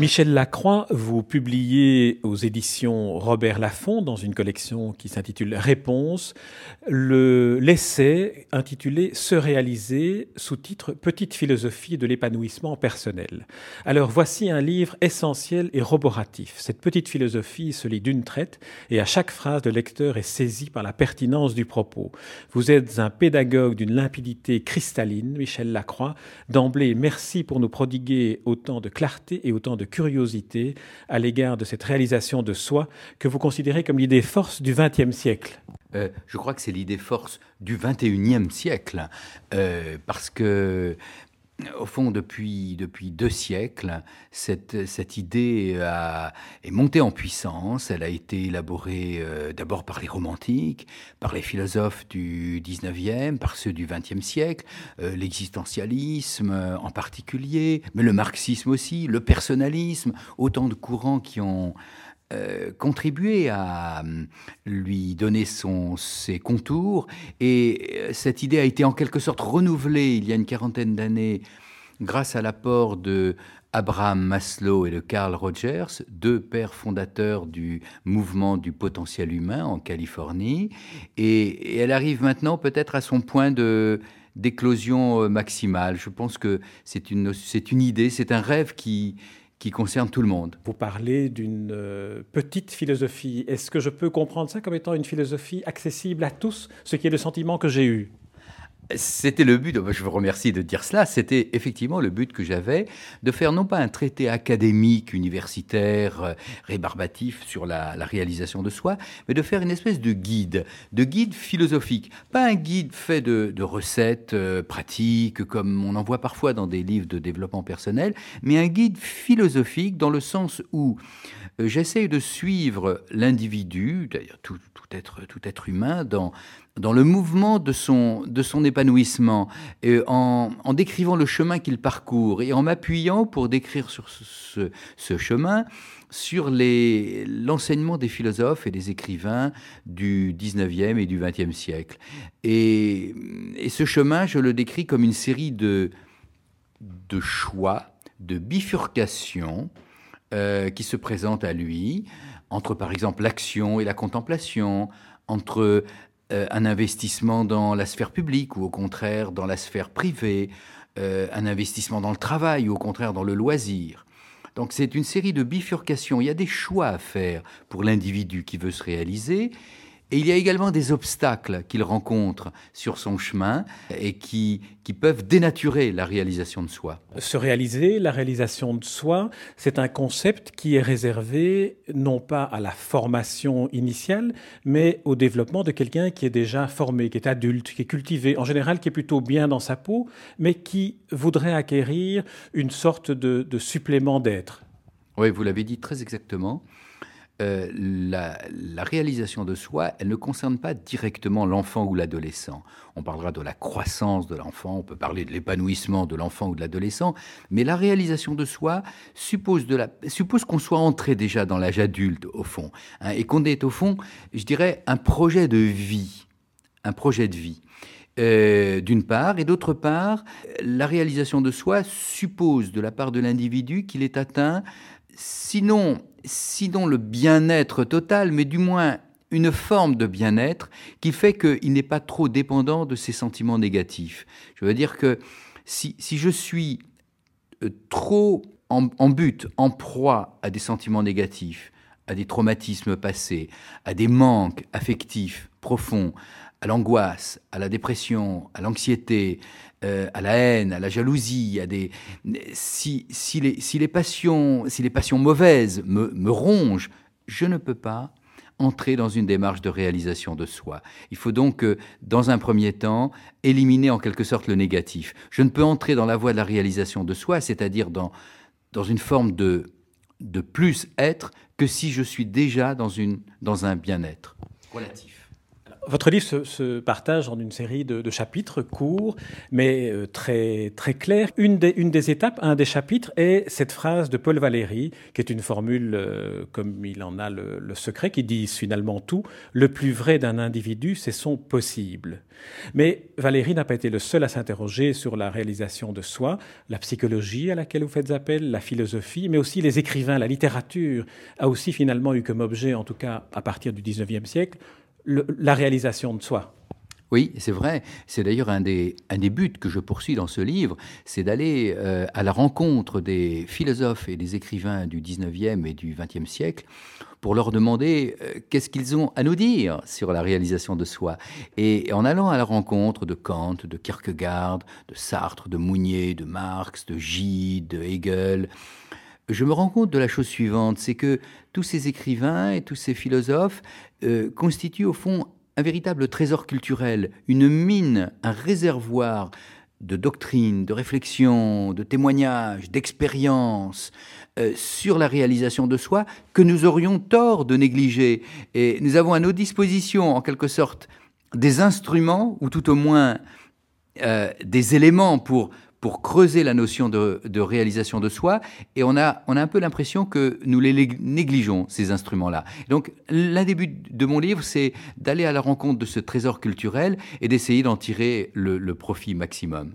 Michel Lacroix, vous publiez aux éditions Robert Laffont dans une collection qui s'intitule Réponse le l'essai intitulé Se réaliser sous titre Petite philosophie de l'épanouissement personnel. Alors voici un livre essentiel et roboratif. Cette petite philosophie se lit d'une traite et à chaque phrase le lecteur est saisi par la pertinence du propos. Vous êtes un pédagogue d'une limpidité cristalline, Michel Lacroix. D'emblée, merci pour nous prodiguer autant de clarté et autant de curiosité à l'égard de cette réalisation de soi que vous considérez comme l'idée force du XXe siècle. Euh, Je crois que c'est l'idée force du XXIe siècle, euh, parce que au fond, depuis, depuis deux siècles, cette, cette idée est montée en puissance. Elle a été élaborée euh, d'abord par les romantiques, par les philosophes du 19e, par ceux du 20e siècle, euh, l'existentialisme en particulier, mais le marxisme aussi, le personnalisme, autant de courants qui ont euh, contribué à euh, lui donner son, ses contours. Et euh, cette idée a été en quelque sorte renouvelée il y a une quarantaine d'années grâce à l'apport de Abraham Maslow et de Carl Rogers, deux pères fondateurs du mouvement du potentiel humain en Californie. Et, elle arrive maintenant peut-être à son point de d'éclosion maximale. Je pense que c'est une, c'est une idée, c'est un rêve qui, qui concerne tout le monde. Vous parlez d'une euh, petite philosophie. Est-ce que je peux comprendre ça comme étant une philosophie accessible à tous, ce qui est le sentiment que j'ai eu? C'était le but, je vous remercie de dire cela, c'était effectivement le but que j'avais de faire non pas un traité académique, universitaire, euh, rébarbatif sur la, réalisation de soi, mais de faire une espèce de guide, de guide philosophique. Pas un guide fait de, recettes euh, pratiques comme on en voit parfois dans des livres de développement personnel, mais un guide philosophique dans le sens où euh, j'essaye de suivre l'individu, d'ailleurs tout, être, tout être humain, dans dans le mouvement de son, épanouissement, en, décrivant le chemin qu'il parcourt et en m'appuyant pour décrire sur ce, chemin sur l'enseignement des philosophes et des écrivains du 19e et du 20e siècle. Et, ce chemin, je le décris comme une série de, de choix, de bifurcations euh, qui se présentent à lui, entre par exemple l'action et la contemplation, entre euh, un investissement dans la sphère publique ou au contraire dans la sphère privée, euh, un investissement dans le travail ou au contraire dans le loisir. Donc c'est une série de bifurcations. Il y a des choix à faire pour l'individu qui veut se réaliser et il y a également des obstacles qu'il rencontre sur son chemin et qui, qui peuvent dénaturer la réalisation de soi. Se réaliser, la réalisation de soi, c'est un concept qui est réservé non pas à la formation initiale, mais au développement de quelqu'un qui est déjà formé, qui est adulte, qui est cultivé, en général qui est plutôt bien dans sa peau, mais qui voudrait acquérir une sorte de, de supplément d'être. Oui, vous l'avez dit très exactement. Euh, la, réalisation de soi, elle ne concerne pas directement l'enfant ou l'adolescent. On parlera de la croissance de l'enfant, on peut parler de l'épanouissement de l'enfant ou de l'adolescent, mais la réalisation de soi suppose, qu'on soit entré déjà dans l'âge adulte, au fond, hein, et qu'on ait, au fond, je dirais, un projet de vie, un projet de vie. Euh, d'une part, et d'autre part, la réalisation de soi suppose de la part de l'individu qu'il est atteint, sinon sinon le bien-être total, mais du moins une forme de bien-être qui fait qu'il n'est pas trop dépendant de ses sentiments négatifs. Je veux dire que si, je suis euh, trop en, en, but, en proie à des sentiments négatifs, à des traumatismes passés, à des manques affectifs profonds, à l'angoisse, à la dépression, à l'anxiété, euh, à la haine, à la jalousie, à des si, les, si les passions mauvaises me, rongent, je ne peux pas entrer dans une démarche de réalisation de soi. Il faut donc, dans un premier temps, éliminer en quelque sorte le négatif. Je ne peux entrer dans la voie de la réalisation de soi, c'est-à-dire dans une forme de, de plus être, que si je suis déjà dans, une, dans un bien-être relatif. Votre livre se, partage en une série de, chapitres courts, mais euh, très, très clairs. Une des, étapes, un des chapitres, est cette phrase de Paul Valéry, qui est une formule euh, comme il en a le, le, secret, qui dit finalement tout. Le plus vrai d'un individu, c'est son possible. Mais Valéry n'a pas été le seul à s'interroger sur la réalisation de soi, la psychologie à laquelle vous faites appel, la philosophie, mais aussi les écrivains, la littérature a aussi finalement eu comme objet, en tout cas à partir du XIXe siècle, la réalisation de soi. Oui, c'est vrai. C'est d'ailleurs un des, un des buts que je poursuis dans ce livre, c'est d'aller euh, à la rencontre des philosophes et des écrivains du 19e et du 20e siècle pour leur demander euh, qu'est-ce qu'ils ont à nous dire sur la réalisation de soi. Et en allant à la rencontre de Kant, de Kierkegaard, de Sartre, de Mounier, de Marx, de Gide, de Hegel, je me rends compte de la chose suivante, c'est que tous ces écrivains et tous ces philosophes euh, constituent au fond un véritable trésor culturel, une mine, un réservoir de doctrine, de réflexion, de témoignages, d'expériences euh, sur la réalisation de soi que nous aurions tort de négliger. Et nous avons à nos dispositions, en quelque sorte, des instruments, ou tout au moins euh, des éléments pour pour creuser la notion de, réalisation de soi, et on a, on a un peu l'impression que nous les négligeons, ces instruments-là. Donc l'un des buts de mon livre, c'est d'aller à la rencontre de ce trésor culturel et d'essayer d'en tirer le profit maximum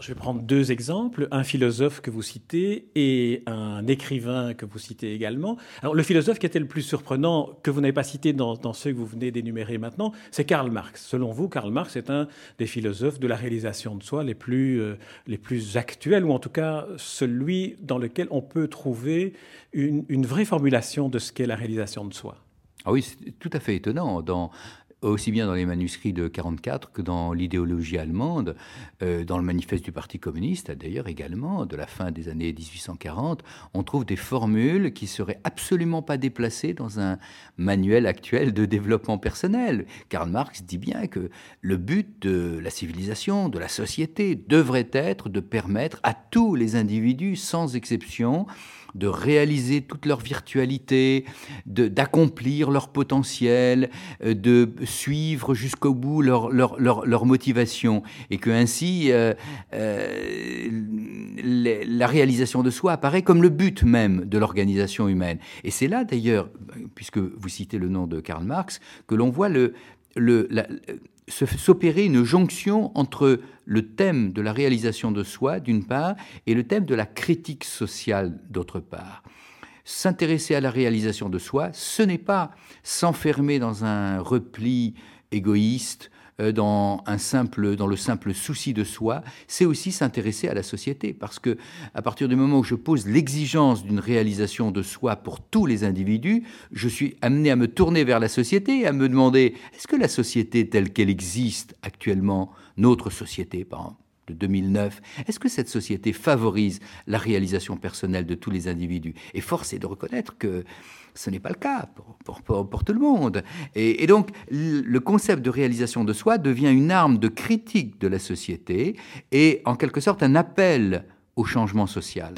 je vais prendre deux exemples, un philosophe que vous citez et un écrivain que vous citez également. Alors, le philosophe qui était le plus surprenant, que vous n'avez pas cité dans, ceux que vous venez d'énumérer maintenant, c'est Karl Marx. Selon vous, Karl Marx est un des philosophes de la réalisation de soi les plus, euh, les plus actuels, ou en tout cas celui dans lequel on peut trouver une, vraie formulation de ce qu'est la réalisation de soi. Ah oui, c'est tout à fait étonnant. Aussi bien dans les manuscrits de 44 que dans l'idéologie allemande, euh, dans le manifeste du Parti communiste d'ailleurs également, de la fin des années 1840, on trouve des formules qui seraient absolument pas déplacées dans un manuel actuel de développement personnel. Karl Marx dit bien que le but de la civilisation, de la société, devrait être de permettre à tous les individus, sans exception, de réaliser toute leur virtualité, d'accomplir leur potentiel, euh, de suivre jusqu'au bout leur, leur, leur, motivation, et que ainsi euh, euh, la réalisation de soi apparaît comme le but même de l'organisation humaine. Et c'est là d'ailleurs, puisque vous citez le nom de Karl Marx, que l'on voit le, le, s'opérer une jonction entre le thème de la réalisation de soi, d'une part, et le thème de la critique sociale, d'autre part. S'intéresser à la réalisation de soi, ce n'est pas s'enfermer dans un repli égoïste, dans, un simple, dans le simple souci de soi, c'est aussi s'intéresser à la société. Parce que à partir du moment où je pose l'exigence d'une réalisation de soi pour tous les individus, je suis amené à me tourner vers la société et à me demander est-ce que la société telle qu'elle existe actuellement, notre société par exemple, de 2009, est-ce que cette société favorise la réalisation personnelle de tous les individus Et force est de reconnaître que ce n'est pas le cas pour, tout le monde. Et, donc, le concept de réalisation de soi devient une arme de critique de la société et en quelque sorte un appel au changement social.